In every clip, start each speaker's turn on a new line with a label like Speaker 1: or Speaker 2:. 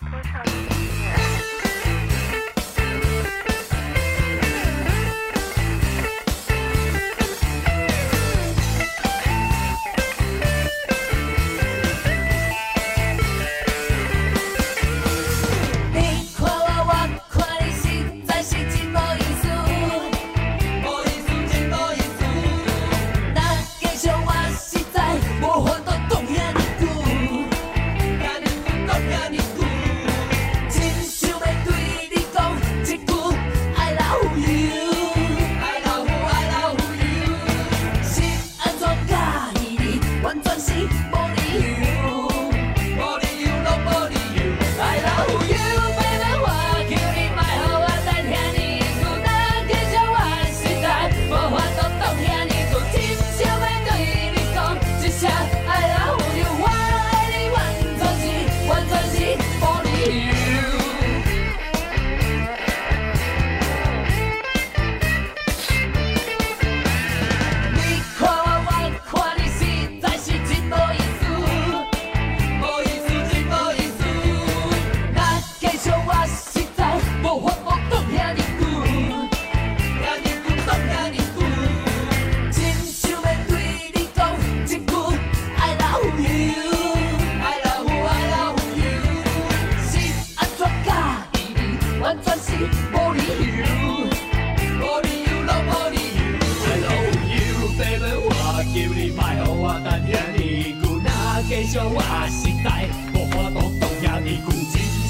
Speaker 1: 多少？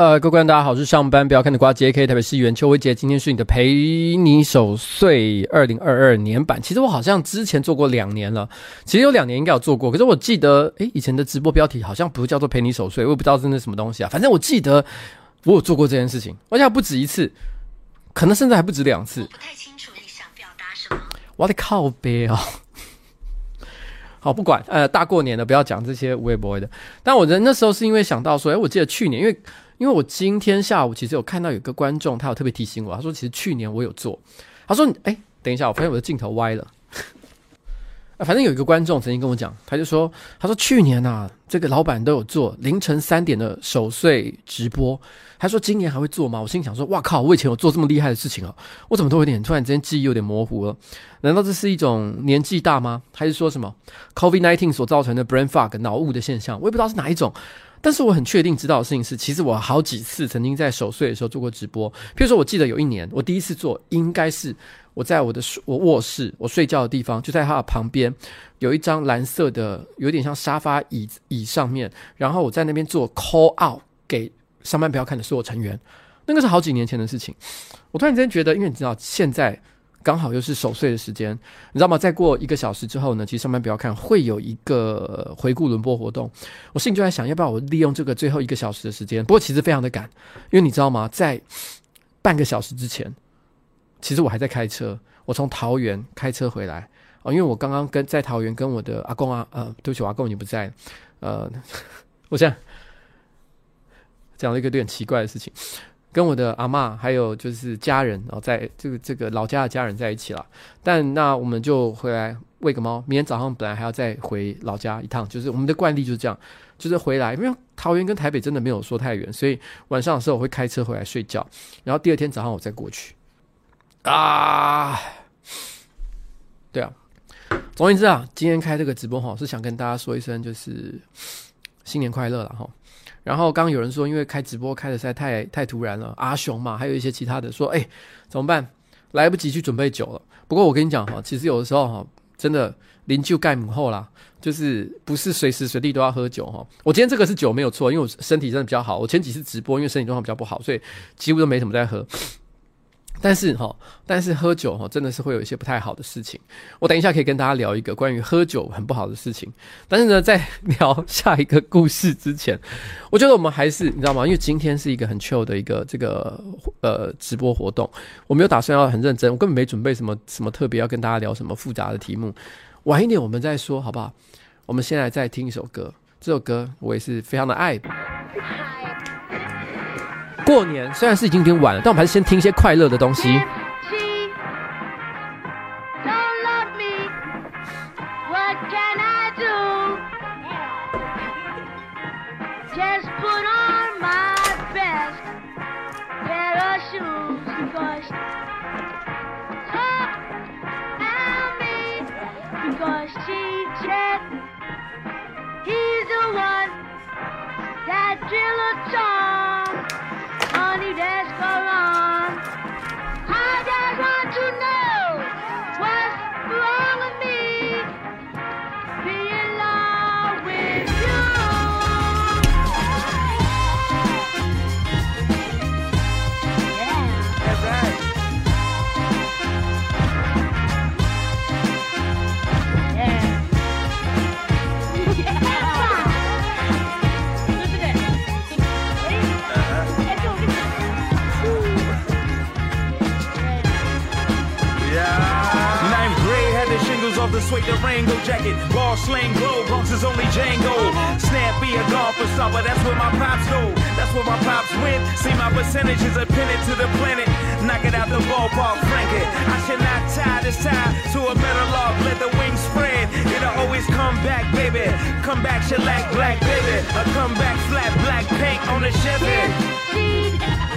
Speaker 2: 呃，各位观众大家好，我是上班不要看的瓜 J.K. 特别是袁秋薇姐，今天是你的陪你守岁二零二二年版。其实我好像之前做过两年了，其实有两年应该有做过，可是我记得，诶，以前的直播标题好像不叫做陪你守岁，我也不知道真的什么东西啊。反正我记得我有做过这件事情，而且还不止一次，可能甚至还不止两次。我不太清楚你想表达什么。我的靠北哦。好，不管呃，大过年的不要讲这些无谓 boy 的。但我人那时候是因为想到说，哎，我记得去年，因为因为我今天下午其实有看到有个观众，他有特别提醒我，他说其实去年我有做，他说，哎，等一下，我发现我的镜头歪了。反正有一个观众曾经跟我讲，他就说，他说去年啊，这个老板都有做凌晨三点的守岁直播。他说今年还会做吗？我心想说，哇靠！我以前有做这么厉害的事情啊，我怎么都有点突然之间记忆有点模糊了？难道这是一种年纪大吗？还是说什么 COVID nineteen 所造成的 brain fog 脑雾的现象？我也不知道是哪一种。但是我很确定知道的事情是，其实我好几次曾经在守岁的时候做过直播。譬如说，我记得有一年我第一次做，应该是我在我的我卧室我睡觉的地方，就在他的旁边有一张蓝色的，有点像沙发椅椅上面，然后我在那边做 call out 给。上班不要看的所有成员，那个是好几年前的事情。我突然之间觉得，因为你知道，现在刚好又是守岁的时间，你知道吗？再过一个小时之后呢，其实上班不要看会有一个回顾轮播活动。我心里就在想，要不要我利用这个最后一个小时的时间？不过其实非常的赶，因为你知道吗？在半个小时之前，其实我还在开车，我从桃园开车回来啊，因为我刚刚跟在桃园跟我的阿公啊，呃，对不起，阿公已经不在，呃，我现在讲了一个有点奇怪的事情。跟我的阿嬷还有就是家人，然后在这个这个老家的家人在一起了。但那我们就回来喂个猫。明天早上本来还要再回老家一趟，就是我们的惯例就是这样，就是回来，因为桃园跟台北真的没有说太远，所以晚上的时候我会开车回来睡觉，然后第二天早上我再过去。啊，对啊，总而言之啊，今天开这个直播哈，是想跟大家说一声，就是新年快乐了哈。然后刚刚有人说，因为开直播开的实在太太突然了，阿雄嘛，还有一些其他的说，哎，怎么办？来不及去准备酒了。不过我跟你讲哈，其实有的时候哈，真的临就盖母后啦，就是不是随时随地都要喝酒哈。我今天这个是酒没有错，因为我身体真的比较好。我前几次直播，因为身体状况比较不好，所以几乎都没什么在喝。但是哈，但是喝酒哈，真的是会有一些不太好的事情。我等一下可以跟大家聊一个关于喝酒很不好的事情。但是呢，在聊下一个故事之前，我觉得我们还是你知道吗？因为今天是一个很 chill 的一个这个呃直播活动，我没有打算要很认真，我根本没准备什么什么特别要跟大家聊什么复杂的题目。晚一点我们再说好不好？我们现在再听一首歌，这首歌我也是非常的爱。过年虽然是已经有点晚了但我们还是先听一些快乐的东西。A
Speaker 3: time. Johnny Dash along.
Speaker 4: suede Durango jacket. Ball slang glow, Bronx is only Django. Snap be a golfer, but that's where my pops go. That's where my pops went. See my percentages are pinned to the planet. Knock it out the ballpark, crank it. I should not tie this tie to a metal log. Let the wings spread. It'll always come back, baby. Come back, shellac, black, baby. A come back, flat, black, pink on the
Speaker 3: Chevy.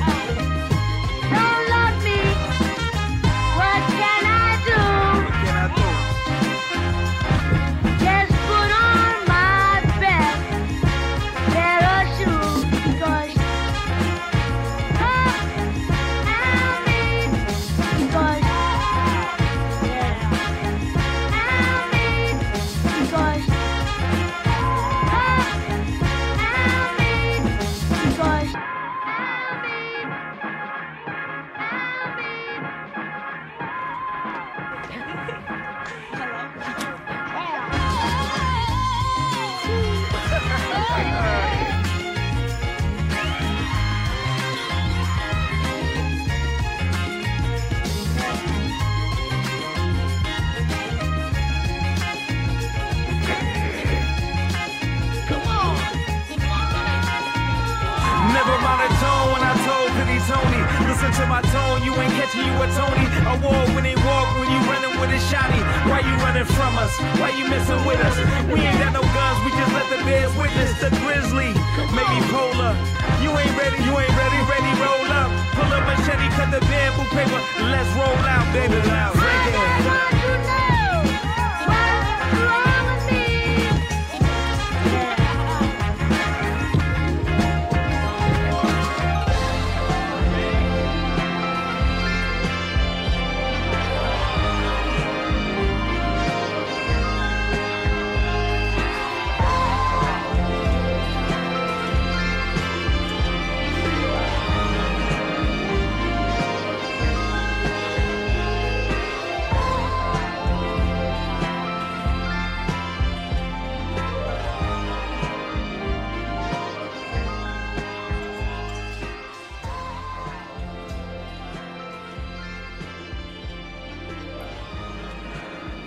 Speaker 4: messing with us. We ain't got no guns, we just let the bears witness the grizzly. Maybe polar. You ain't ready, you ain't ready, ready, roll up. Pull up machete, cut the bamboo paper. Let's roll out, baby. Loud. Break
Speaker 3: it.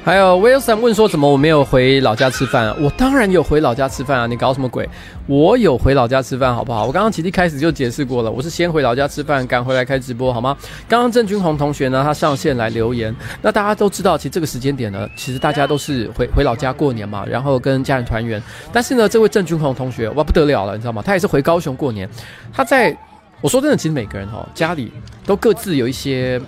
Speaker 2: 还有 Wilson 问说，怎么我没有回老家吃饭啊？我当然有回老家吃饭啊！你搞什么鬼？我有回老家吃饭，好不好？我刚刚其实一开始就解释过了，我是先回老家吃饭，赶回来开直播，好吗？刚刚郑君宏同学呢，他上线来留言。那大家都知道，其实这个时间点呢，其实大家都是回回老家过年嘛，然后跟家人团圆。但是呢，这位郑君宏同学哇不得了了，你知道吗？他也是回高雄过年。他在我说真的，其实每个人、哦、家里都各自有一些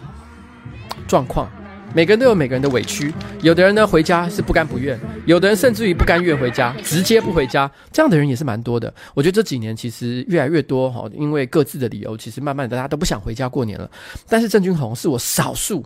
Speaker 2: 状况。每个人都有每个人的委屈，有的人呢回家是不甘不愿，有的人甚至于不甘愿回家，直接不回家，这样的人也是蛮多的。我觉得这几年其实越来越多哈，因为各自的理由，其实慢慢的大家都不想回家过年了。但是郑君宏是我少数，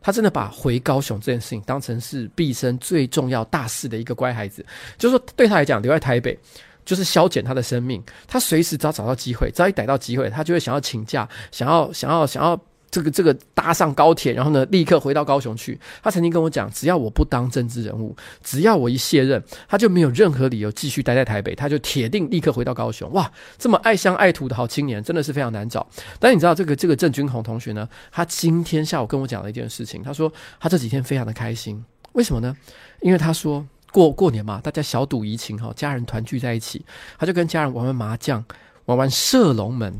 Speaker 2: 他真的把回高雄这件事情当成是毕生最重要大事的一个乖孩子，就是说对他来讲留在台北就是消减他的生命，他随时只要找到机会，只要一逮到机会，他就会想要请假，想要想要想要。这个这个搭上高铁，然后呢，立刻回到高雄去。他曾经跟我讲，只要我不当政治人物，只要我一卸任，他就没有任何理由继续待在台北，他就铁定立刻回到高雄。哇，这么爱乡爱土的好青年，真的是非常难找。但你知道，这个这个郑君宏同学呢，他今天下午跟我讲了一件事情，他说他这几天非常的开心，为什么呢？因为他说过过年嘛，大家小赌怡情哈，家人团聚在一起，他就跟家人玩玩麻将，玩玩射龙门。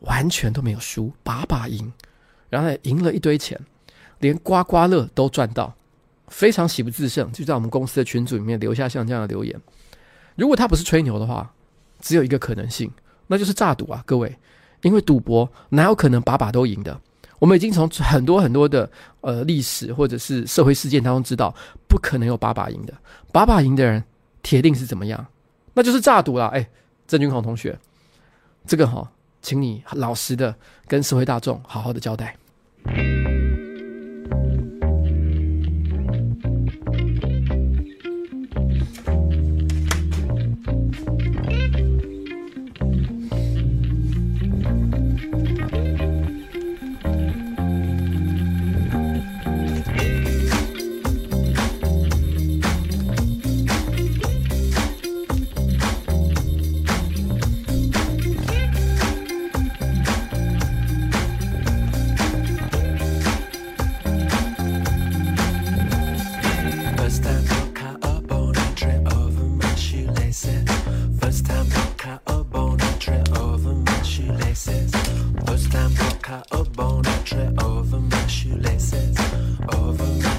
Speaker 2: 完全都没有输，把把赢，然后赢了一堆钱，连刮刮乐都赚到，非常喜不自胜。就在我们公司的群组里面留下像这样的留言。如果他不是吹牛的话，只有一个可能性，那就是诈赌啊，各位。因为赌博哪有可能把把都赢的？我们已经从很多很多的呃历史或者是社会事件当中知道，不可能有把把赢的。把把赢的人铁定是怎么样？那就是诈赌了。哎，郑君宏同学，这个哈。请你老实的跟社会大众好好的交代。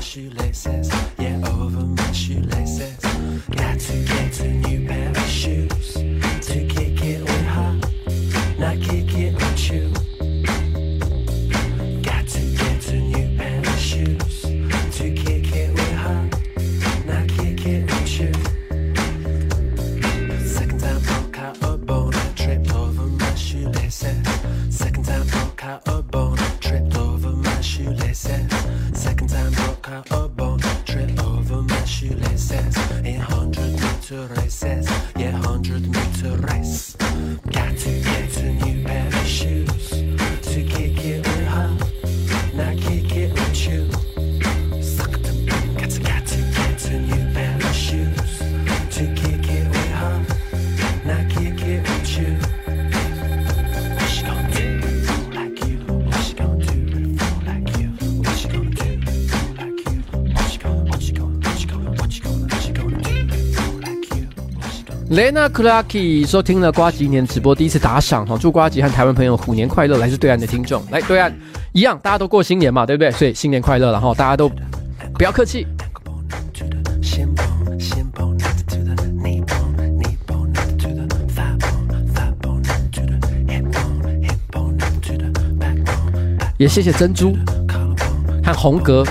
Speaker 2: shoelaces, yeah, over my shoelaces. Got to, get to. Lena Clarky 收听了瓜吉年直播，第一次打赏哈，祝瓜吉和台湾朋友虎年快乐！来自对岸的听众，来对岸一样，大家都过新年嘛，对不对？所以新年快乐，然后大家都不要客气。也谢谢珍珠和红格。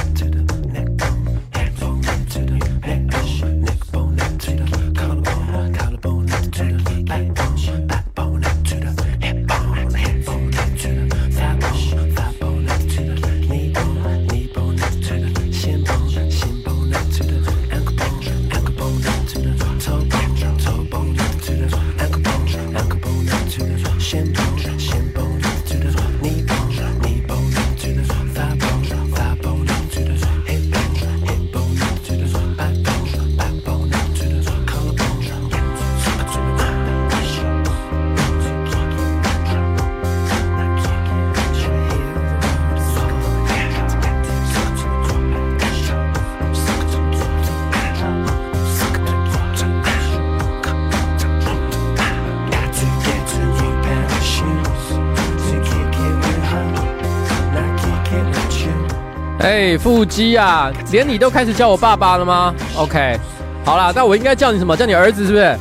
Speaker 2: 腹肌啊，连你都开始叫我爸爸了吗？OK，好啦，那我应该叫你什么？叫你儿子是不是？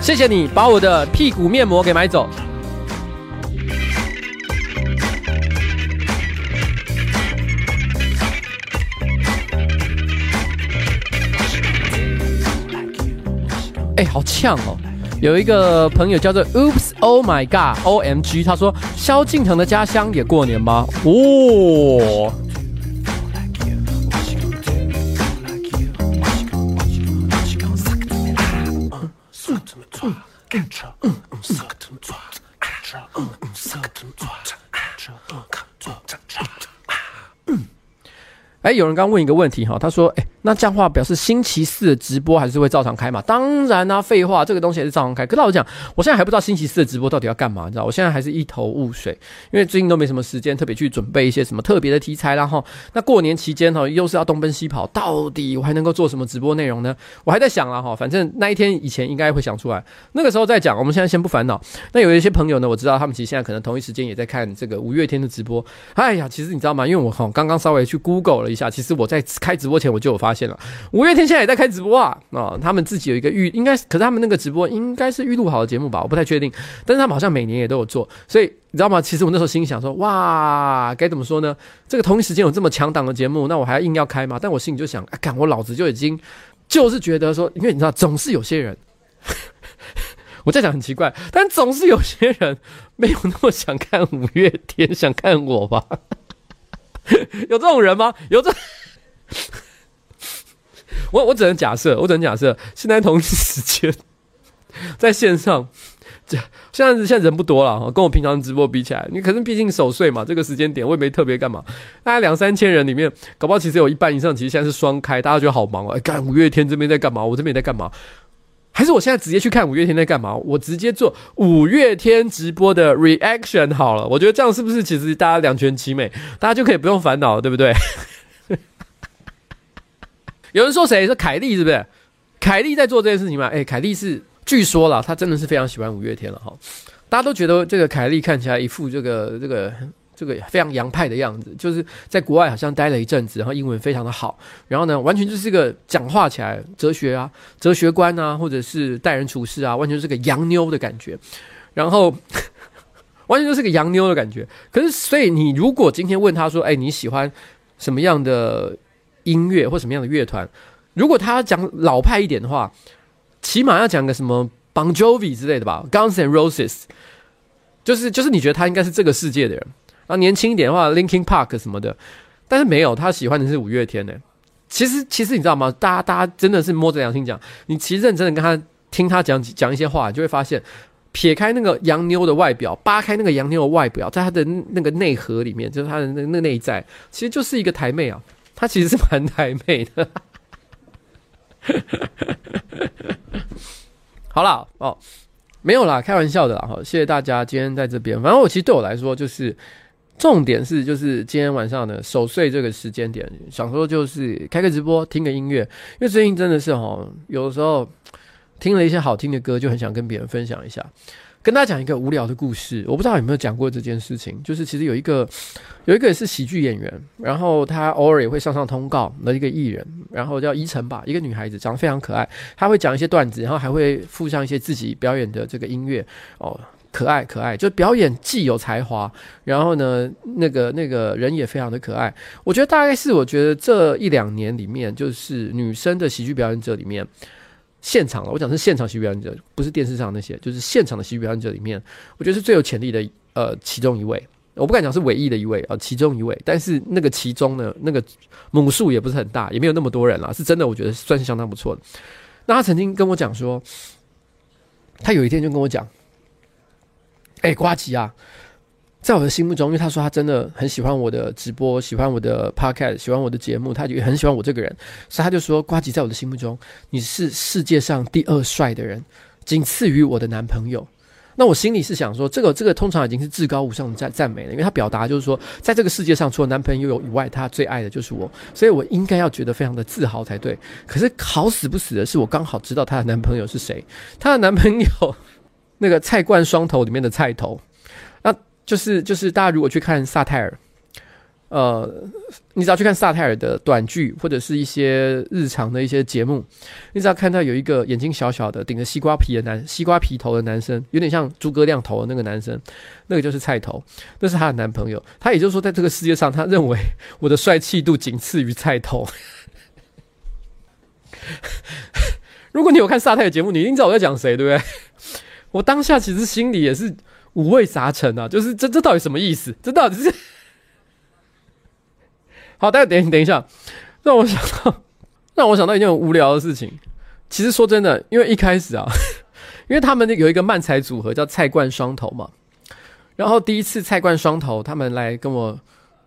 Speaker 2: 谢谢你把我的屁股面膜给买走。哎，好呛哦！有一个朋友叫做 Oops Oh My God O M G，他说萧敬腾的家乡也过年吗？哦。哎，有人刚问一个问题哈，他说：“哎，那这样话表示星期四的直播还是会照常开嘛？”当然啊，废话，这个东西还是照常开。可是老实讲，我现在还不知道星期四的直播到底要干嘛，你知道？我现在还是一头雾水，因为最近都没什么时间特别去准备一些什么特别的题材啦哈。那过年期间哈，又是要东奔西跑，到底我还能够做什么直播内容呢？我还在想了哈，反正那一天以前应该会想出来，那个时候再讲。我们现在先不烦恼。那有一些朋友呢，我知道他们其实现在可能同一时间也在看这个五月天的直播。哎呀，其实你知道吗？因为我哈刚刚稍微去 Google 了一下，其实我在。开直播前我就有发发现了，五月天现在也在开直播啊啊！他们自己有一个预，应该可是他们那个直播应该是预录好的节目吧，我不太确定。但是他们好像每年也都有做，所以你知道吗？其实我那时候心想说，哇，该怎么说呢？这个同一时间有这么强档的节目，那我还要硬要开吗？但我心里就想，啊，干我老子就已经就是觉得说，因为你知道，总是有些人，我在讲很奇怪，但总是有些人没有那么想看五月天，想看我吧？有这种人吗？有这？我我只能假设，我只能假设，现在同一时间在线上，这现在现在人不多了，跟我平常直播比起来，你可是毕竟守岁嘛，这个时间点我也没特别干嘛，大概两三千人里面，搞不好其实有一半以上，其实现在是双开，大家觉得好忙哦。哎，干五月天这边在干嘛？我这边也在干嘛？还是我现在直接去看五月天在干嘛？我直接做五月天直播的 reaction 好了，我觉得这样是不是其实大家两全其美，大家就可以不用烦恼，对不对？有人说谁？说凯莉是不是？凯莉在做这件事情吗？哎，凯莉是据说了，她真的是非常喜欢五月天了哈。大家都觉得这个凯莉看起来一副这个这个这个非常洋派的样子，就是在国外好像待了一阵子，然后英文非常的好，然后呢，完全就是个讲话起来哲学啊、哲学观啊，或者是待人处事啊，完全是个洋妞的感觉，然后 完全就是个洋妞的感觉。可是，所以你如果今天问他说：“哎，你喜欢什么样的？”音乐或什么样的乐团，如果他讲老派一点的话，起码要讲个什么 Bon Jovi 之类的吧，Guns and Roses，就是就是你觉得他应该是这个世界的人。然后年轻一点的话，Linkin Park 什么的，但是没有，他喜欢的是五月天呢。其实其实你知道吗？大家大家真的是摸着良心讲，你其实认真的跟他听他讲讲一些话，你就会发现，撇开那个洋妞的外表，扒开那个洋妞的外表，在他的那个内核里面，就是他的那那内在，其实就是一个台妹啊。他其实是蛮台妹的，好啦，哦，没有啦，开玩笑的啦，好，谢谢大家今天在这边。反正我其实对我来说，就是重点是，就是今天晚上的守岁这个时间点，想说就是开个直播，听个音乐，因为最近真的是哈，有的时候听了一些好听的歌，就很想跟别人分享一下。跟大家讲一个无聊的故事，我不知道有没有讲过这件事情，就是其实有一个有一个也是喜剧演员，然后他偶尔也会上上通告的一个艺人，然后叫依晨吧，一个女孩子长得非常可爱，她会讲一些段子，然后还会附上一些自己表演的这个音乐哦，可爱可爱，就表演既有才华，然后呢，那个那个人也非常的可爱，我觉得大概是我觉得这一两年里面，就是女生的喜剧表演者里面。现场了，我讲是现场喜剧表演者，不是电视上那些，就是现场的喜剧表演者里面，我觉得是最有潜力的呃其中一位，我不敢讲是唯一的一位啊、其中一位，但是那个其中呢，那个母数也不是很大，也没有那么多人啦，是真的，我觉得算是相当不错的。那他曾经跟我讲说，他有一天就跟我讲，哎、欸，呱吉啊。在我的心目中，因为他说他真的很喜欢我的直播，喜欢我的 podcast，喜欢我的节目，他也很喜欢我这个人，所以他就说：“瓜吉，在我的心目中，你是世界上第二帅的人，仅次于我的男朋友。”那我心里是想说，这个这个通常已经是至高无上的赞赞美了，因为他表达就是说，在这个世界上除了男朋友以外，他最爱的就是我，所以我应该要觉得非常的自豪才对。可是好死不死的是，我刚好知道她的男朋友是谁，她的男朋友 那个菜冠双头里面的菜头。就是就是，大家如果去看萨泰尔，呃，你只要去看萨泰尔的短剧或者是一些日常的一些节目，你只要看到有一个眼睛小小的、顶着西瓜皮的男西瓜皮头的男生，有点像诸葛亮头的那个男生，那个就是菜头，那是他的男朋友。他也就是说，在这个世界上，他认为我的帅气度仅次于菜头。如果你有看萨泰尔节目，你一定知道我在讲谁，对不对？我当下其实心里也是五味杂陈啊，就是这这到底什么意思？这到底是？好，大家等等一下，让我想到，让我想到一件很无聊的事情。其实说真的，因为一开始啊，因为他们有一个漫才组合叫菜冠双头嘛，然后第一次菜冠双头他们来跟我，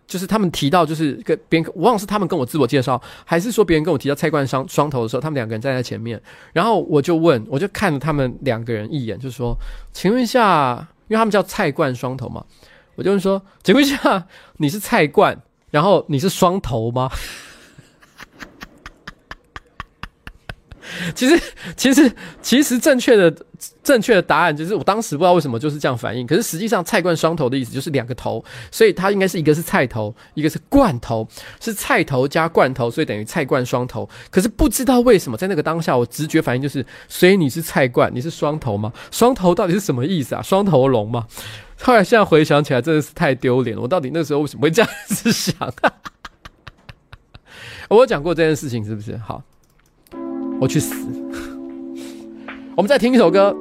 Speaker 2: 就是他们提到就是跟别人，我忘了是他们跟我自我介绍，还是说别人跟我提到菜冠双双头的时候，他们两个人站在前面，然后我就问，我就看了他们两个人一眼，就说，请问一下，因为他们叫菜冠双头嘛，我就说，请问一下，你是菜冠？然后你是双头吗？其实，其实，其实正确的正确的答案就是，我当时不知道为什么就是这样反应。可是实际上，菜罐双头的意思就是两个头，所以它应该是一个是菜头，一个是罐头，是菜头加罐头，所以等于菜罐双头。可是不知道为什么，在那个当下，我直觉反应就是，所以你是菜罐，你是双头吗？双头到底是什么意思啊？双头龙吗？后来现在回想起来，真的是太丢脸了。我到底那时候为什么会这样子想？我有讲过这件事情是不是？好，我去死。我们再听一首歌。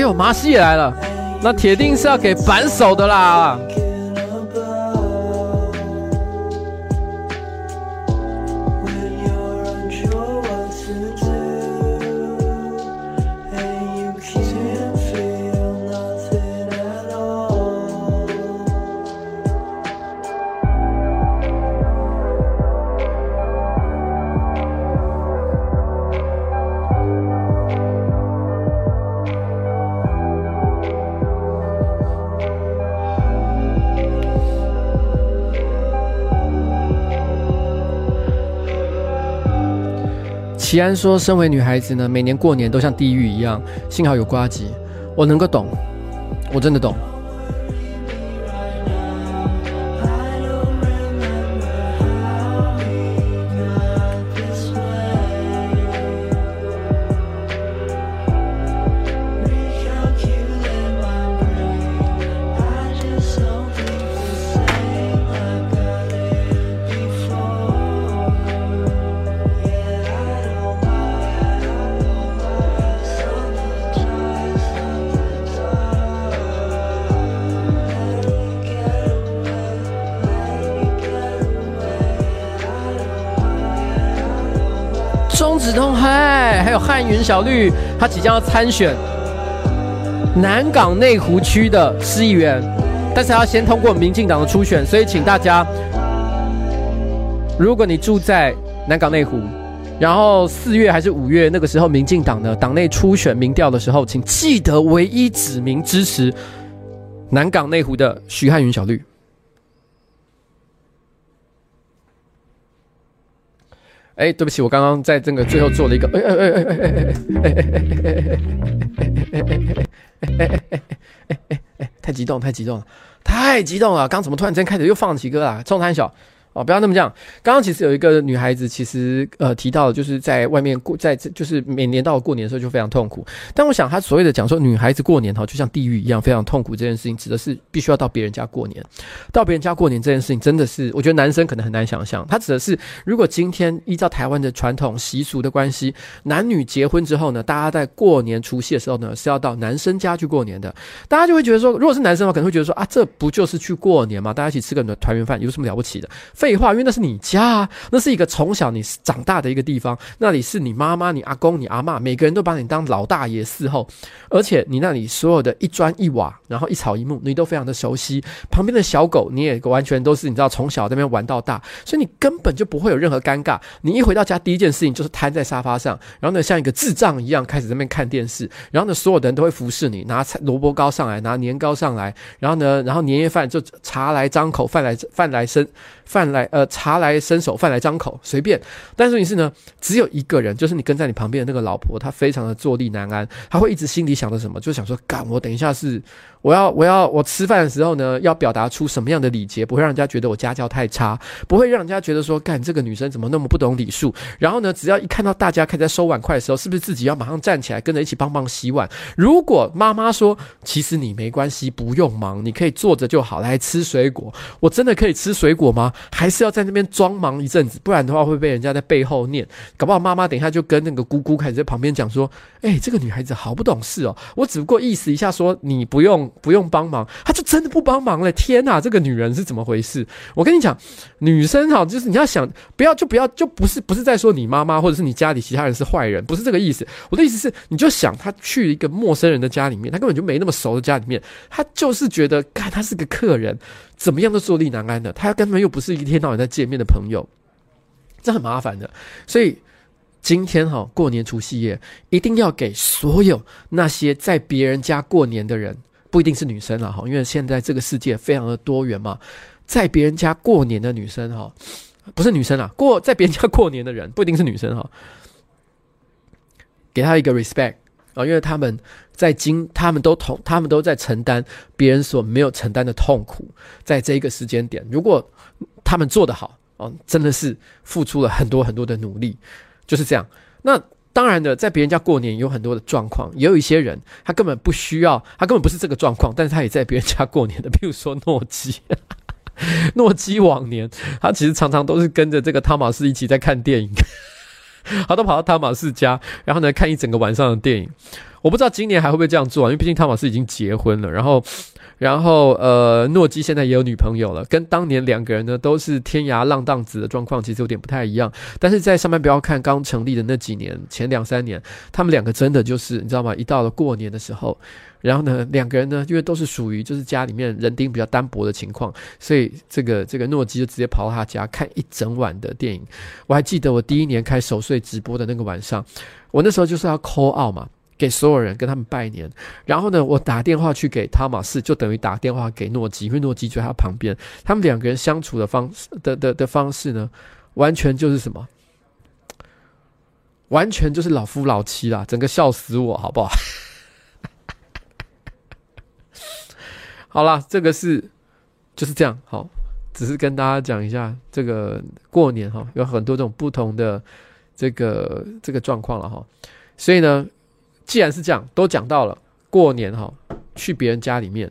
Speaker 2: 呦，麻西也来了，那铁定是要给反手的啦。齐安说：“身为女孩子呢，每年过年都像地狱一样。幸好有瓜吉，我能够懂，我真的懂。”云小绿，他即将要参选南港内湖区的市议员，但是他要先通过民进党的初选，所以请大家，如果你住在南港内湖，然后四月还是五月那个时候，民进党的党内初选民调的时候，请记得唯一指名支持南港内湖的徐汉云小绿。哎，对不起，我刚刚在这个最后做了一个，哎哎哎哎哎哎哎哎哎哎哎哎哎哎哎，太激动，太激动了，太激动了！刚怎么突然间开始又放起歌了？冲三小。哦，不要那么讲。刚刚其实有一个女孩子，其实呃提到，就是在外面过，在就是每年到过年的时候就非常痛苦。但我想她所谓的讲说女孩子过年哈，就像地狱一样非常痛苦这件事情，指的是必须要到别人家过年。到别人家过年这件事情，真的是我觉得男生可能很难想象。他指的是，如果今天依照台湾的传统习俗的关系，男女结婚之后呢，大家在过年除夕的时候呢，是要到男生家去过年的。大家就会觉得说，如果是男生的话，可能会觉得说啊，这不就是去过年吗？大家一起吃个团圆饭，有什么了不起的？废话，因为那是你家啊，那是一个从小你长大的一个地方，那里是你妈妈、你阿公、你阿嬷，每个人都把你当老大爷伺候，而且你那里所有的一砖一瓦，然后一草一木，你都非常的熟悉。旁边的小狗，你也完全都是你知道，从小在那边玩到大，所以你根本就不会有任何尴尬。你一回到家，第一件事情就是瘫在沙发上，然后呢，像一个智障一样开始在那边看电视，然后呢，所有的人都会服侍你，拿萝卜糕上来，拿年糕上来，然后呢，然后年夜饭就茶来张口，饭来饭来生，饭来呃茶来。伸手，饭来张口，随便。但是你是呢，只有一个人，就是你跟在你旁边的那个老婆，她非常的坐立难安，她会一直心里想着什么，就想说，干，我等一下是。我要我要我吃饭的时候呢，要表达出什么样的礼节，不会让人家觉得我家教太差，不会让人家觉得说，干这个女生怎么那么不懂礼数。然后呢，只要一看到大家开始在收碗筷的时候，是不是自己要马上站起来跟着一起帮忙洗碗？如果妈妈说，其实你没关系，不用忙，你可以坐着就好，来吃水果。我真的可以吃水果吗？还是要在那边装忙一阵子？不然的话会被人家在背后念。搞不好妈妈等一下就跟那个姑姑开始在旁边讲说，哎，这个女孩子好不懂事哦，我只不过意思一下说你不用。不用帮忙，他就真的不帮忙了。天哪，这个女人是怎么回事？我跟你讲，女生哈，就是你要想，不要就不要，就不是不是在说你妈妈或者是你家里其他人是坏人，不是这个意思。我的意思是，你就想他去一个陌生人的家里面，他根本就没那么熟的家里面，他就是觉得，看他是个客人，怎么样都坐立难安的。他根本又不是一天到晚在见面的朋友，这很麻烦的。所以。今天哈，过年除夕夜，一定要给所有那些在别人家过年的人，不一定是女生了哈，因为现在这个世界非常的多元嘛，在别人家过年的女生哈，不是女生啦，过在别人家过年的人不一定是女生哈，给他一个 respect 啊，因为他们在经，他们都同，他们都在承担别人所没有承担的痛苦，在这一个时间点，如果他们做得好啊，真的是付出了很多很多的努力。就是这样。那当然的，在别人家过年有很多的状况，也有一些人他根本不需要，他根本不是这个状况，但是他也在别人家过年的。比如说诺基，诺基往年他其实常常都是跟着这个汤马士一起在看电影，他都跑到汤马士家，然后呢看一整个晚上的电影。我不知道今年还会不会这样做啊，因为毕竟汤马士已经结婚了，然后。然后，呃，诺基现在也有女朋友了，跟当年两个人呢都是天涯浪荡子的状况，其实有点不太一样。但是在上班不要看刚成立的那几年，前两三年，他们两个真的就是你知道吗？一到了过年的时候，然后呢，两个人呢，因为都是属于就是家里面人丁比较单薄的情况，所以这个这个诺基就直接跑到他家看一整晚的电影。我还记得我第一年开守岁直播的那个晚上，我那时候就是要 call out 嘛。给所有人跟他们拜年，然后呢，我打电话去给汤玛士，就等于打电话给诺基，因为诺基就在他旁边。他们两个人相处的方式的的的方式呢，完全就是什么？完全就是老夫老妻啦，整个笑死我，好不好？好啦，这个是就是这样，好，只是跟大家讲一下，这个过年哈，有很多种不同的这个这个状况了哈，所以呢。既然是这样，都讲到了过年哈，去别人家里面，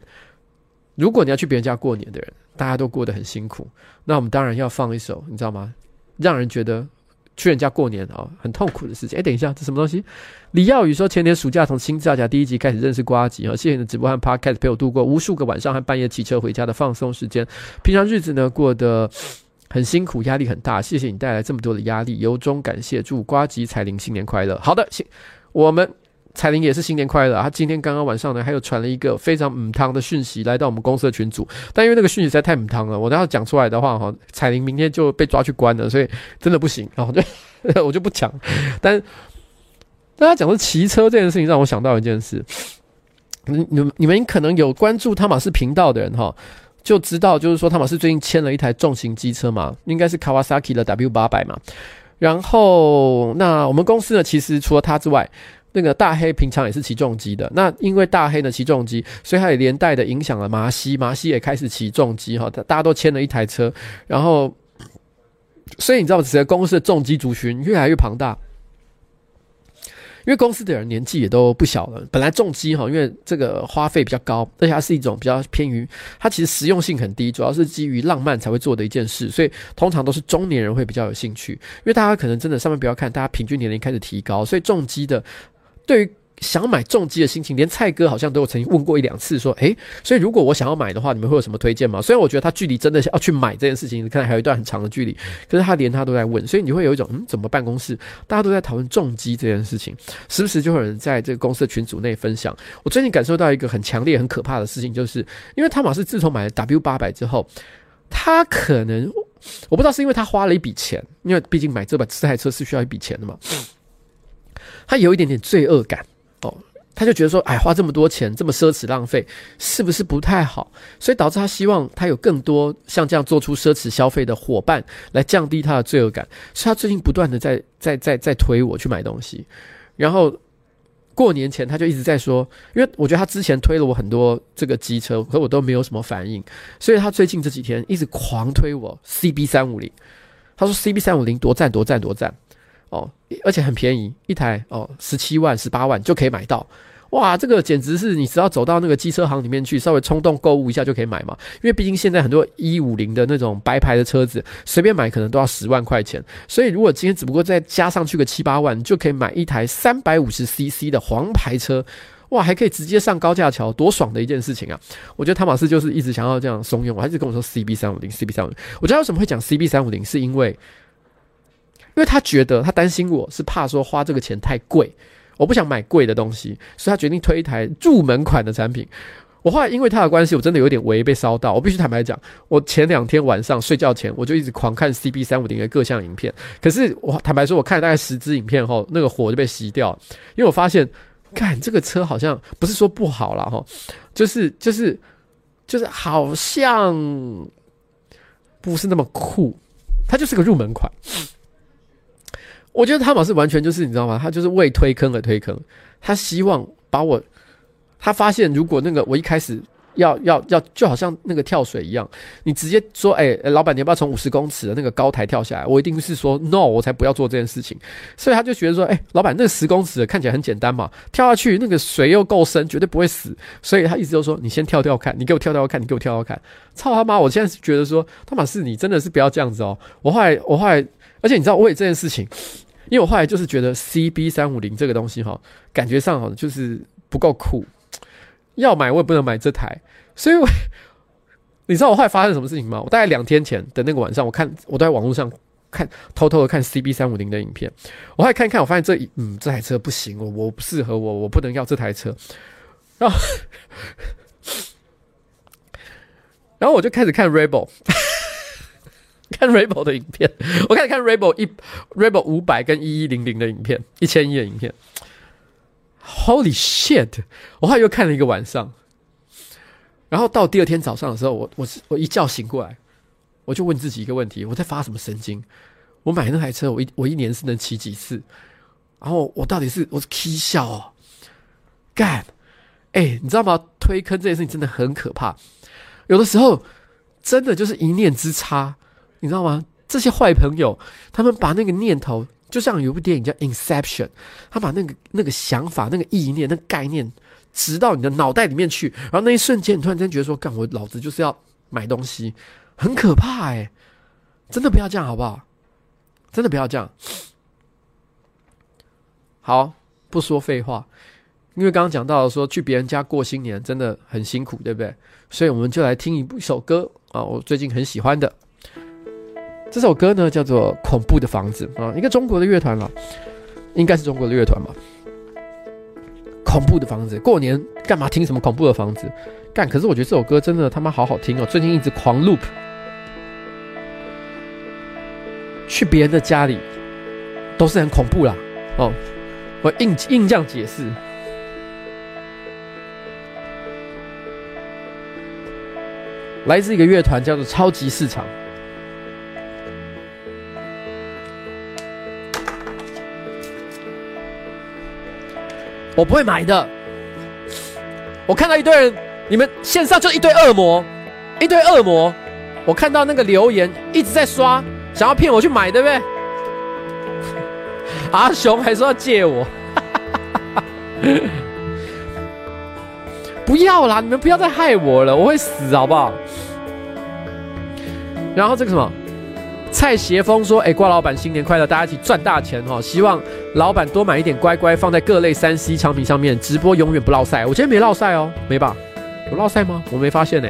Speaker 2: 如果你要去别人家过年的人，大家都过得很辛苦，那我们当然要放一首，你知道吗？让人觉得去人家过年啊很痛苦的事情。哎，等一下，这什么东西？李耀宇说，前年暑假从新造甲第一集开始认识瓜吉啊，谢谢你的直播和 Podcast 陪我度过无数个晚上和半夜骑车回家的放松时间。平常日子呢过得很辛苦，压力很大，谢谢你带来这么多的压力，由衷感谢。祝瓜吉彩铃新年快乐。好的，谢我们。彩铃也是新年快乐，他今天刚刚晚上呢，还有传了一个非常母汤的讯息来到我们公司的群组，但因为那个讯息实在太母汤了，我等下讲出来的话哈，彩铃明天就被抓去关了，所以真的不行，然后就我就不讲。但大家讲的骑车这件事情，让我想到一件事，你你们你们可能有关注汤马斯频道的人哈，就知道就是说汤马斯最近签了一台重型机车嘛，应该是 Kawasaki 的 W 八百嘛。然后，那我们公司呢，其实除了他之外，那个大黑平常也是骑重机的。那因为大黑呢骑重机，所以他也连带的影响了麻西，麻西也开始骑重机哈。大家都牵了一台车，然后，所以你知道，整个公司的重机族群越来越庞大。因为公司的人年纪也都不小了，本来重机哈，因为这个花费比较高，而且它是一种比较偏于它其实实用性很低，主要是基于浪漫才会做的一件事，所以通常都是中年人会比较有兴趣，因为大家可能真的上面不要看，大家平均年龄开始提高，所以重机的对于。想买重机的心情，连蔡哥好像都有曾经问过一两次，说：“诶，所以如果我想要买的话，你们会有什么推荐吗？”虽然我觉得他距离真的要去买这件事情，可能还有一段很长的距离，可是他连他都在问，所以你会有一种嗯，怎么办公室大家都在讨论重机这件事情，时不时就有人在这个公司的群组内分享。我最近感受到一个很强烈、很可怕的事情，就是因为汤马士自从买了 W 八百之后，他可能我不知道是因为他花了一笔钱，因为毕竟买这把这台车是需要一笔钱的嘛，他有一点点罪恶感。哦，他就觉得说，哎，花这么多钱，这么奢侈浪费，是不是不太好？所以导致他希望他有更多像这样做出奢侈消费的伙伴，来降低他的罪恶感。所以他最近不断的在在在在推我去买东西。然后过年前他就一直在说，因为我觉得他之前推了我很多这个机车，可我都没有什么反应。所以他最近这几天一直狂推我 CB 三五零，他说 CB 三五零多赞多赞多赞。哦，而且很便宜，一台哦，十七万、十八万就可以买到，哇，这个简直是你只要走到那个机车行里面去，稍微冲动购物一下就可以买嘛。因为毕竟现在很多一五零的那种白牌的车子，随便买可能都要十万块钱，所以如果今天只不过再加上去个七八万，就可以买一台三百五十 CC 的黄牌车，哇，还可以直接上高架桥，多爽的一件事情啊！我觉得汤玛斯就是一直想要这样怂恿，还是跟我说 CB 三五零，CB 三五零。我知道为什么会讲 CB 三五零，是因为。因为他觉得他担心我是怕说花这个钱太贵，我不想买贵的东西，所以他决定推一台入门款的产品。我后来因为他的关系，我真的有点微被烧到。我必须坦白讲，我前两天晚上睡觉前，我就一直狂看 CB 三五零的各项影片。可是我坦白说，我看了大概十支影片后，那个火就被熄掉，因为我发现，看这个车好像不是说不好了哈，就是就是就是好像不是那么酷，它就是个入门款。我觉得汤马是完全就是你知道吗？他就是为推坑而推坑，他希望把我，他发现如果那个我一开始要要要就好像那个跳水一样，你直接说哎、老板你要不要从五十公尺的那个高台跳下来？我一定是说 no，我才不要做这件事情。所以他就觉得说，哎、老板那十公尺看起来很简单嘛，跳下去那个水又够深，绝对不会死。所以他一直都说你先跳跳看，你给我跳跳看，你给我跳跳看。操他妈！我现在是觉得说汤马是你真的是不要这样子哦。我后来我后来。而且你知道，为这件事情，因为我后来就是觉得 CB 三五零这个东西哈，感觉上哈就是不够酷，要买我也不能买这台，所以我，你知道我后来发生什么事情吗？我大概两天前的那个晚上，我看我都在网络上看，偷偷的看 CB 三五零的影片，我后来看一看，我发现这嗯这台车不行，我我不适合我，我不能要这台车，然后，然后我就开始看 Rebel。看 Rebel 的影片，我开始看 Rebel 一 Rebel 五百跟一一零零的影片，一千亿的影片。Holy shit！我后来又看了一个晚上，然后到第二天早上的时候，我我我一觉醒过来，我就问自己一个问题：我在发什么神经？我买那台车，我一我一年是能骑几次？然后我到底是我是 K 笑哦？干！哎、你知道吗？推坑这件事情真的很可怕，有的时候真的就是一念之差。你知道吗？这些坏朋友，他们把那个念头，就像有一部电影叫《Inception》，他把那个那个想法、那个意念、那个概念植到你的脑袋里面去，然后那一瞬间，你突然间觉得说：“干，我老子就是要买东西，很可怕哎、！”真的不要这样，好不好？真的不要这样。好，不说废话，因为刚刚讲到说去别人家过新年真的很辛苦，对不对？所以我们就来听一部一首歌啊，我最近很喜欢的。这首歌呢，叫做《恐怖的房子》啊，一个中国的乐团了，应该是中国的乐团吧。恐怖的房子，过年干嘛听什么恐怖的房子？干！可是我觉得这首歌真的他妈好好听哦，最近一直狂 loop。去别人的家里都是很恐怖啦，哦，我硬硬这样解释。来自一个乐团叫做超级市场。我不会买的。我看到一堆人，你们线上就一堆恶魔，一堆恶魔。我看到那个留言一直在刷，想要骗我去买，对不对？阿雄还说要借我，不要啦！你们不要再害我了，我会死，好不好？然后这个什么，蔡协峰说：“哎，瓜老板新年快乐，大家一起赚大钱哈！希望老板多买一点乖乖，放在各类三 C 产品上面，直播永远不落赛。我今天没落赛哦，没吧？有落赛吗？我没发现呢。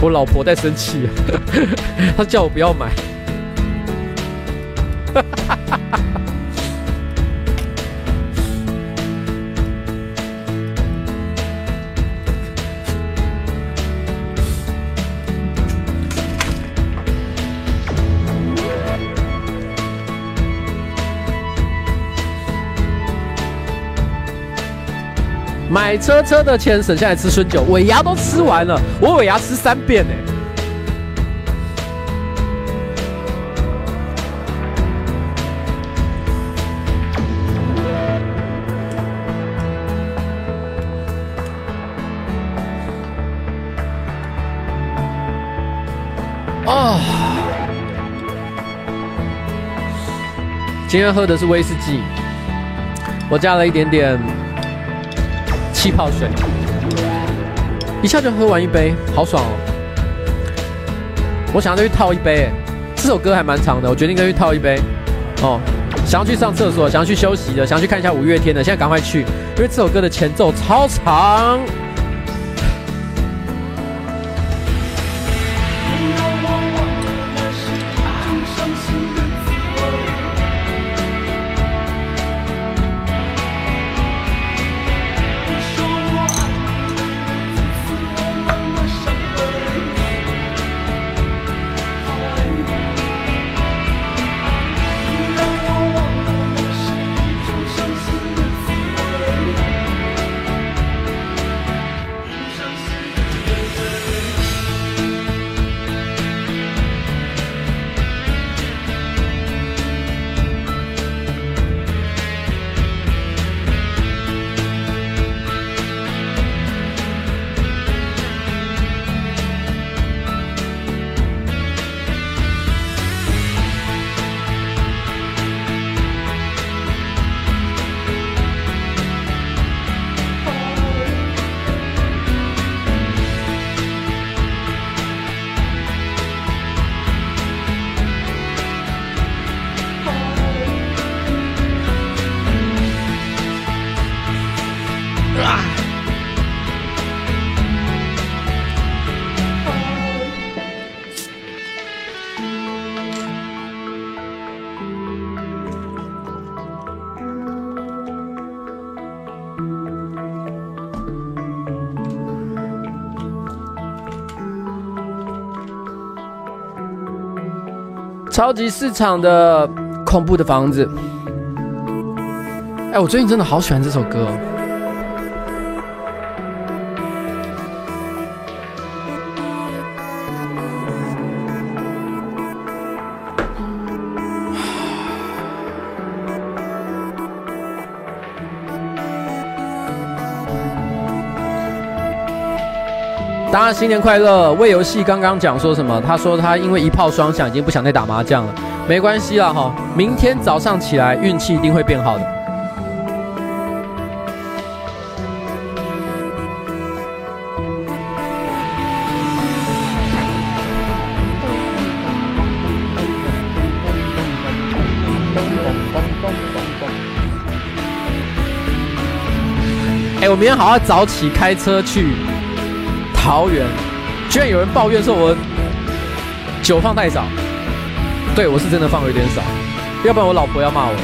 Speaker 2: 我老婆在生气，她叫我不要买。”买车车的钱省下来吃春酒，尾牙都吃完了，我尾牙吃三遍呢。哦，今天喝的是威士忌，我加了一点点。气泡水，一下就喝完一杯，好爽哦！我想要再去套一杯，这首歌还蛮长的，我决定再去套一杯。哦，想要去上厕所，想要去休息的，想要去看一下五月天的，现在赶快去，因为这首歌的前奏超长。超级市场的恐怖的房子，哎，我最近真的好喜欢这首歌。大家新年快乐！为游戏刚刚讲说什么？他说他因为一炮双响，已经不想再打麻将了。没关系啦，哈，明天早上起来运气一定会变好的。哎，我明天好好早起开车去。桃园，居然有人抱怨说我酒放太少，对，我是真的放有点少，要不然我老婆要骂我了。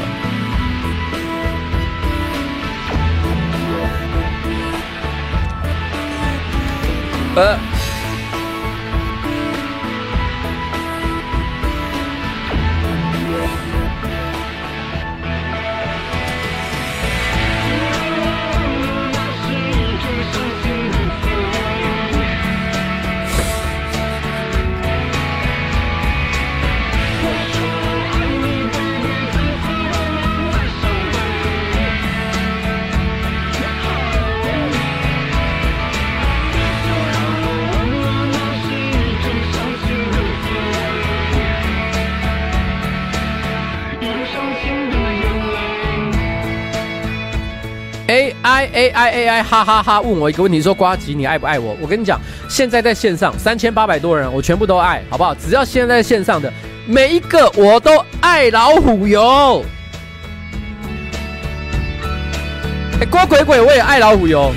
Speaker 2: 呃。AI AI 哈哈哈！问我一个问题，说瓜吉你爱不爱我？我跟你讲，现在在线上三千八百多人，我全部都爱好不好？只要现在在线上的每一个，我都爱老虎油。哎，郭鬼鬼，我也爱老虎油。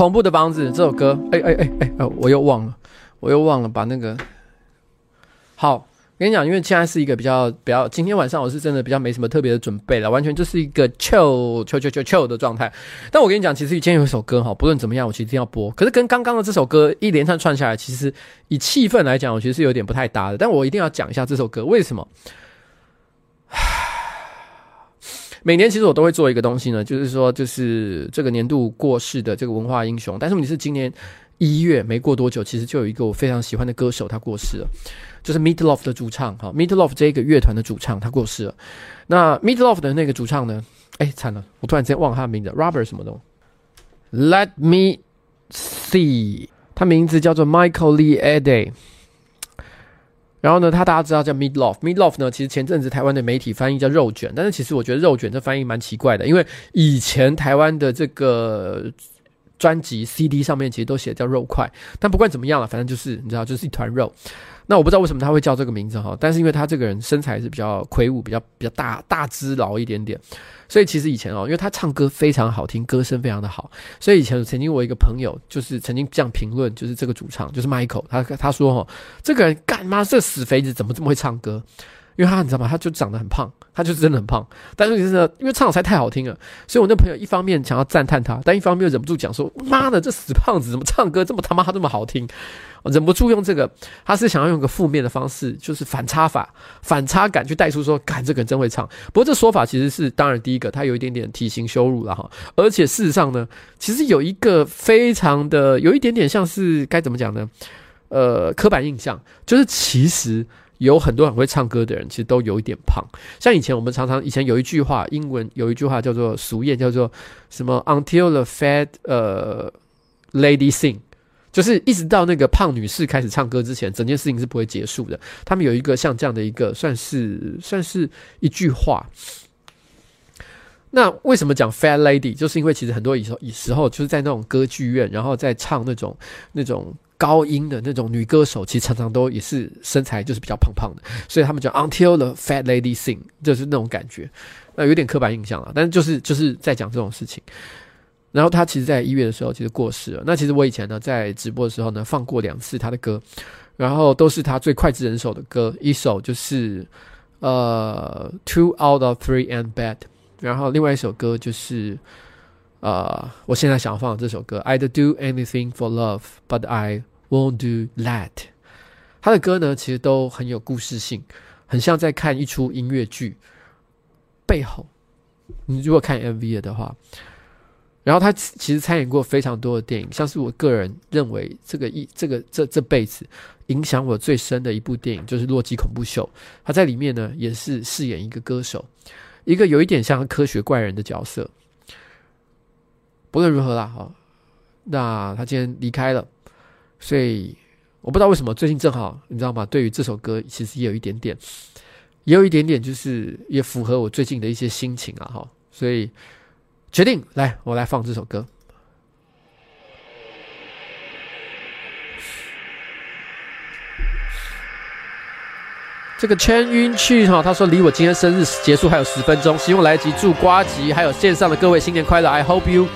Speaker 2: 恐怖的房子这首歌，哎哎哎哎，我又忘了，我又忘了把那个好。跟你讲，因为现在是一个比较比较，今天晚上我是真的比较没什么特别的准备了，完全就是一个 chill chill chill chill chill 的状态。但我跟你讲，其实今天有一首歌哈，不论怎么样，我其实一定要播。可是跟刚刚的这首歌一连串串下来，其实以气氛来讲，我觉得是有点不太搭的。但我一定要讲一下这首歌，为什么？每年其实我都会做一个东西呢，就是说，就是这个年度过世的这个文化英雄。但是问题是，今年一月没过多久，其实就有一个我非常喜欢的歌手他过世了。就是 Meat Loaf 的主唱，哈，Meat Loaf 这个乐团的主唱，他过世了。那 Meat Loaf 的那个主唱呢？哎，惨了，我突然之间忘了他的名字，Robert 什么的。Let me see，他名字叫做 Michael Lee Eddie。然后呢，他大家知道叫 Meat Loaf，Meat Loaf 呢，其实前阵子台湾的媒体翻译叫肉卷，但是其实我觉得肉卷这翻译蛮奇怪的，因为以前台湾的这个。专辑 CD 上面其实都写叫肉块，但不管怎么样了，反正就是你知道，就是一团肉。那我不知道为什么他会叫这个名字哈，但是因为他这个人身材是比较魁梧，比较比较大大只佬一点点，所以其实以前哦，因为他唱歌非常好听，歌声非常的好，所以以前曾经我一个朋友就是曾经这样评论，就是这个主唱就是 Michael，他他说哈，这个人干嘛这死肥子怎么这么会唱歌？因为他你知道吗？他就长得很胖，他就真的很胖。但是就是呢，因为唱的实在太好听了，所以我那朋友一方面想要赞叹他，但一方面又忍不住讲说：“妈的，这死胖子怎么唱歌这么他妈这么好听？”忍不住用这个，他是想要用个负面的方式，就是反差法、反差感去带出说：“感，这个人真会唱。”不过这说法其实是当然第一个，他有一点点体型羞辱了哈。而且事实上呢，其实有一个非常的有一点点像是该怎么讲呢？呃，刻板印象就是其实。有很多很会唱歌的人，其实都有一点胖。像以前我们常常以前有一句话，英文有一句话叫做俗谚，叫做什么 “Until the fat 呃 lady sing”，就是一直到那个胖女士开始唱歌之前，整件事情是不会结束的。他们有一个像这样的一个，算是算是一句话。那为什么讲 fat lady？就是因为其实很多以时以时候就是在那种歌剧院，然后在唱那种那种。高音的那种女歌手，其实常常都也是身材就是比较胖胖的，所以他们叫 Until the Fat Lady Sing，就是那种感觉，那有点刻板印象了。但是就是就是在讲这种事情。然后他其实，在一月的时候其实过世了。那其实我以前呢，在直播的时候呢，放过两次他的歌，然后都是他最脍炙人口的歌，一首就是呃 Two Out of Three and Bad，然后另外一首歌就是。呃，我现在想要放的这首歌，I'd do anything for love, but I won't do that。他的歌呢，其实都很有故事性，很像在看一出音乐剧。背后，你如果看 MV 的话，然后他其实参演过非常多的电影，像是我个人认为这个一这个这这辈子影响我最深的一部电影，就是《洛基恐怖秀》。他在里面呢，也是饰演一个歌手，一个有一点像科学怪人的角色。不论如何啦，哈，那他今天离开了，所以我不知道为什么最近正好你知道吗？对于这首歌其实也有一点点也有一点点就是也符合我最近的一些心情啊哈。所以决定来我来放这首歌。
Speaker 5: 这个圈晕去哈他说离我今天生日结束还有十分钟希望来得及祝瓜吉还有线上的各位新年快乐 i hope you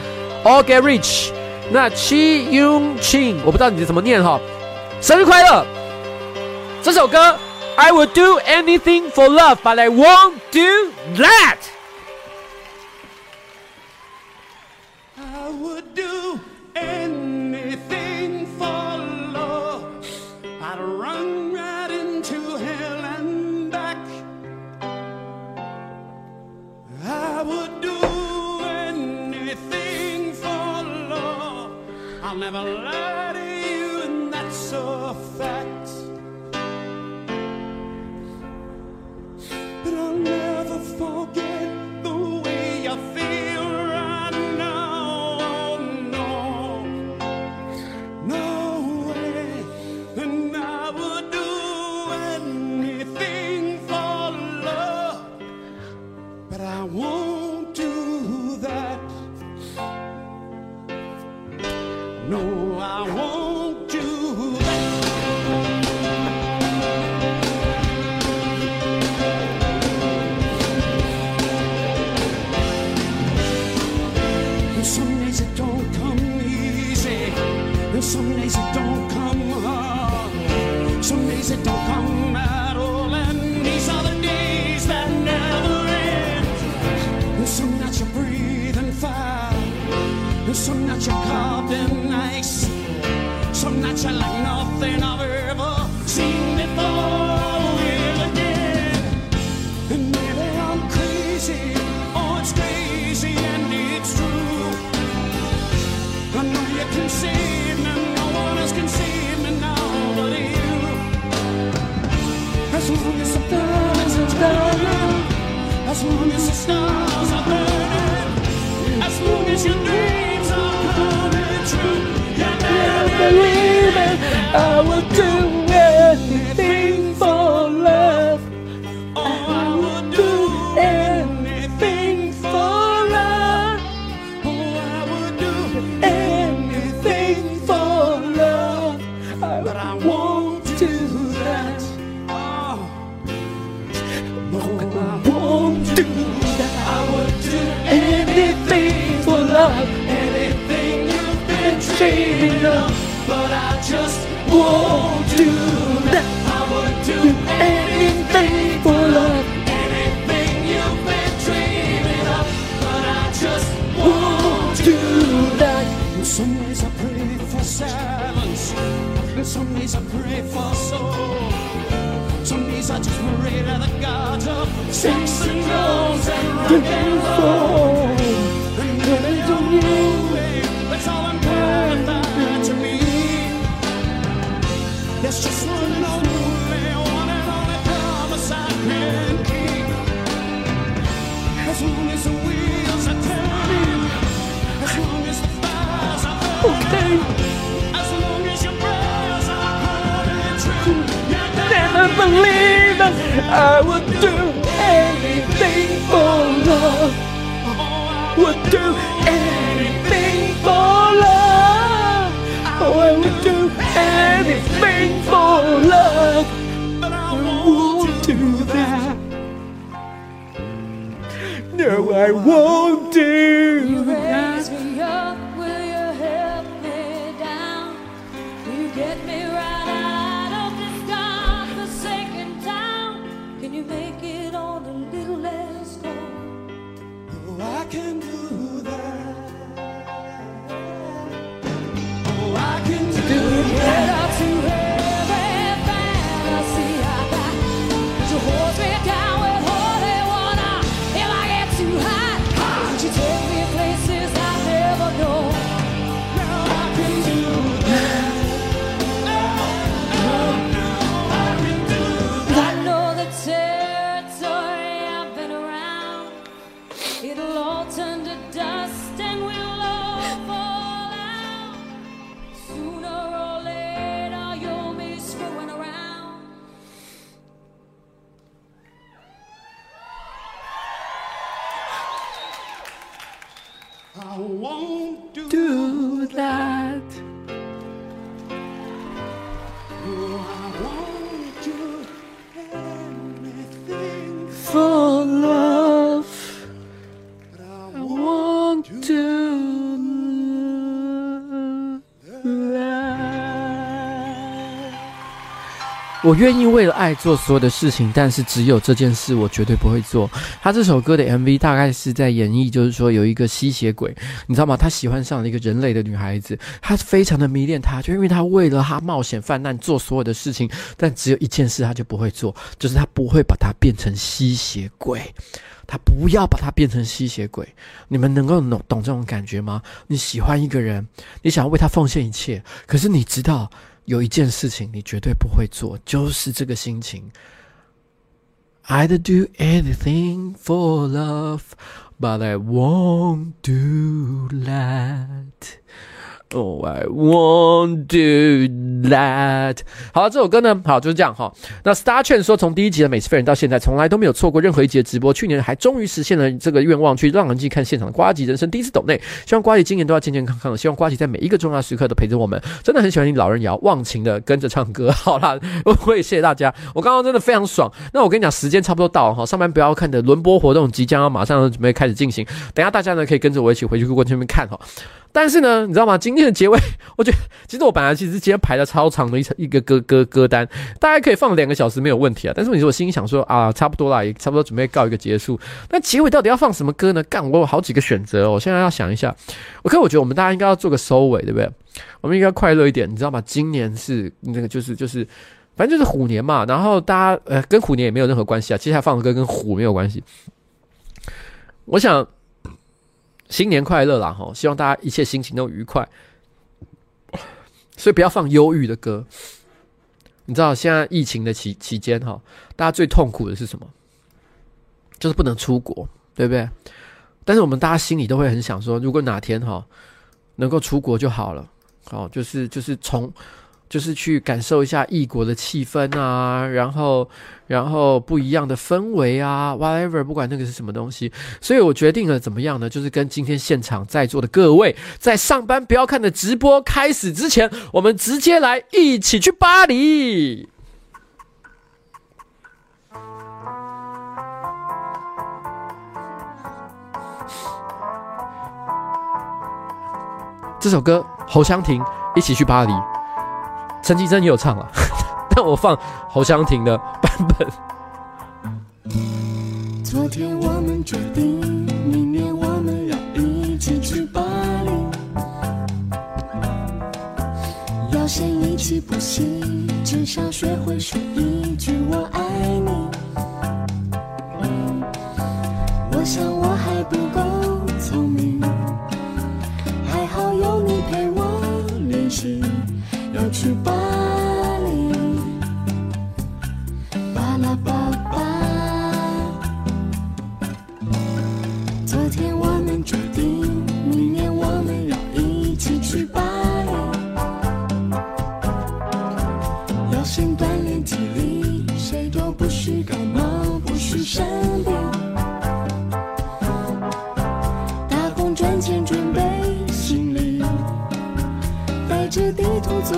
Speaker 5: all get rich 那 Chi Yun Chin，我不知道你怎么念哈，生日快乐！这首歌 I will do anything for love, but I won't do that i will do。
Speaker 2: travel 我愿意为了爱做所有的事情，但是只有这件事我绝对不会做。他这首歌的 MV 大概是在演绎，就是说有一个吸血鬼，你知道吗？他喜欢上了一个人类的女孩子，他非常的迷恋她，就因为他为了她冒险犯难做所有的事情，但只有一件事他就不会做，就是他不会把她变成吸血鬼，他不要把她变成吸血鬼。你们能够懂懂这种感觉吗？你喜欢一个人，你想要为他奉献一切，可是你知道。有一件事情你绝对不会做，就是这个心情。I'd do anything for love, but I won't do that. Oh, I won't do that. 好了，这首歌呢，好就是这样哈。那 Star 劝说，从第一集的美食废人到现在，从来都没有错过任何一集的直播。去年还终于实现了这个愿望，去让人去看现场的呱吉人生第一次抖内。希望瓜吉今年都要健健康康的，希望瓜吉在每一个重要时刻都陪着我们。真的很喜欢你老人也要，忘情的跟着唱歌。好啦，我也谢谢大家。我刚刚真的非常爽。那我跟你讲，时间差不多到了哈，上班不要看的轮播活动即将要马上准备开始进行。等下大家呢可以跟着我一起回去过去那边看哈。但是呢，你知道吗？今天的结尾，我觉得其实我本来其实今天排了超长的一一个歌歌歌单，大概可以放两个小时没有问题啊。但是你说我心想说啊，差不多啦，也差不多准备告一个结束。那结尾到底要放什么歌呢？干，我有好几个选择，我现在要想一下。我可我觉得我们大家应该要做个收尾，对不对？我们应该快乐一点，你知道吗？今年是那个就是就是，反正就是虎年嘛。然后大家呃，跟虎年也没有任何关系啊。接下来放的歌跟虎没有关系。我想。新年快乐啦！哈，希望大家一切心情都愉快，所以不要放忧郁的歌。你知道现在疫情的期期间哈，大家最痛苦的是什么？就是不能出国，对不对？但是我们大家心里都会很想说，如果哪天哈能够出国就好了，好，就是就是从。就是去感受一下异国的气氛啊，然后，然后不一样的氛围啊，whatever，不管那个是什么东西，所以我决定了怎么样呢？就是跟今天现场在座的各位，在上班不要看的直播开始之前，我们直接来一起去巴黎。这首歌，侯湘婷，一起去巴黎。陈绮贞也有唱啊，但我放侯湘婷的版本。
Speaker 6: 昨天我们决定，明年我们要一起去巴黎，要先一起补习，至少学会说一句我爱你。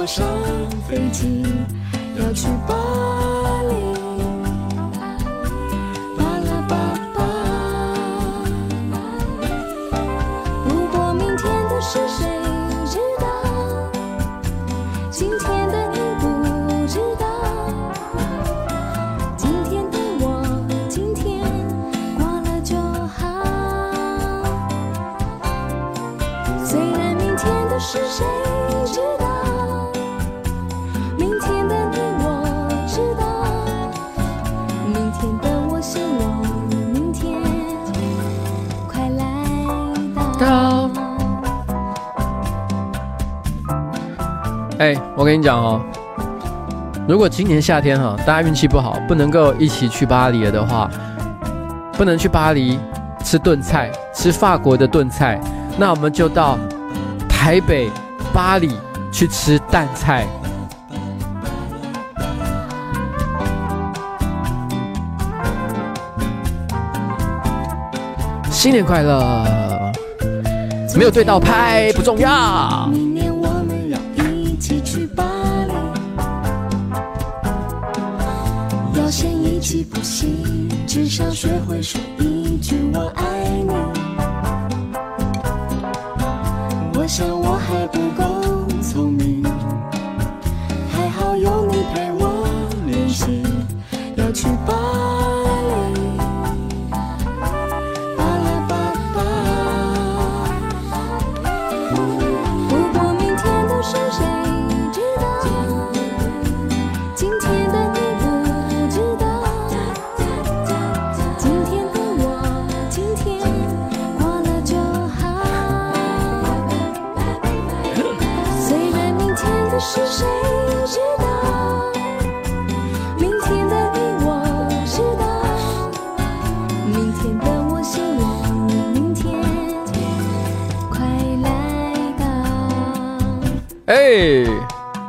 Speaker 6: 上飞机，要去
Speaker 2: 我跟你讲哦，如果今年夏天哈，大家运气不好，不能够一起去巴黎了的话，不能去巴黎吃炖菜，吃法国的炖菜，那我们就到台北、巴黎去吃淡菜。新年快乐！没有对到拍不重要。行不行，至少学会说一句我爱你。我想我还不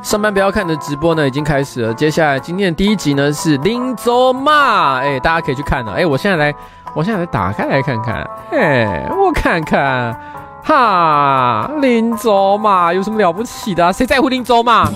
Speaker 2: 上班不要看的直播呢已经开始了。接下来今天的第一集呢是林州骂，哎，大家可以去看了。哎，我现在来，我现在来打开来看看。哎，我看看，哈，林州骂有什么了不起的？谁在乎林州骂？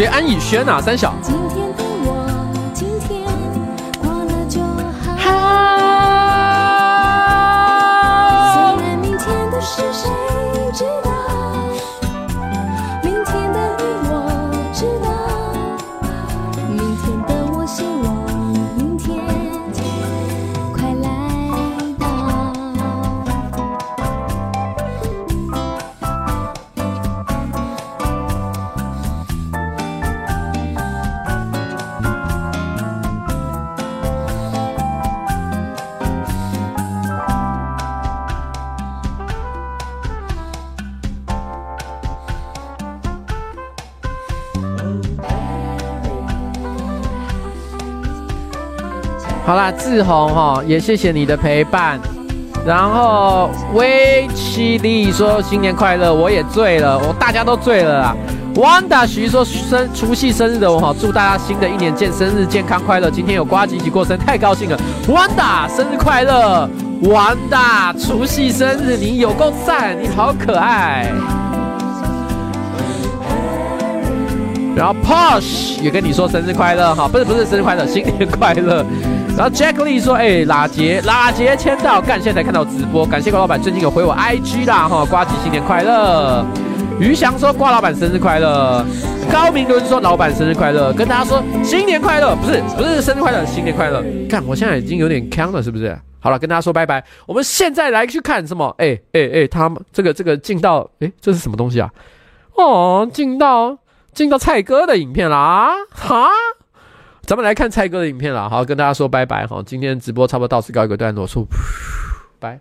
Speaker 2: 学安以轩哪，三小。今天志宏哈，也谢谢你的陪伴。然后威奇丽说新年快乐，我也醉了，我大家都醉了啦。Wanda 徐说生除夕生日的我哈，祝大家新的一年健生日健康快乐。今天有瓜吉一起过生，太高兴了。Wanda 生日快乐，Wanda 除夕生日，你有够赞，你好可爱。然后 Posh 也跟你说生日快乐哈，不是不是生日快乐，新年快乐。然后 Jack Lee 说：“哎、拉杰拉杰签到，干，现在才看到直播，感谢瓜老板最近有回我 IG 啦哈，瓜吉新年快乐。”于翔说：“瓜老板生日快乐。”高明伦说：“老板生日快乐。”跟大家说新年快乐，不是不是生日快乐，新年快乐。干，我现在已经有点锵了，是不是？好了，跟大家说拜拜。我们现在来去看什么？哎哎哎，他们这个这个进到哎，这是什么东西啊？哦，进到进到蔡哥的影片啦哈。咱们来看蔡哥的影片了，好，跟大家说拜拜哈，今天直播差不多到此告一个段落，说拜。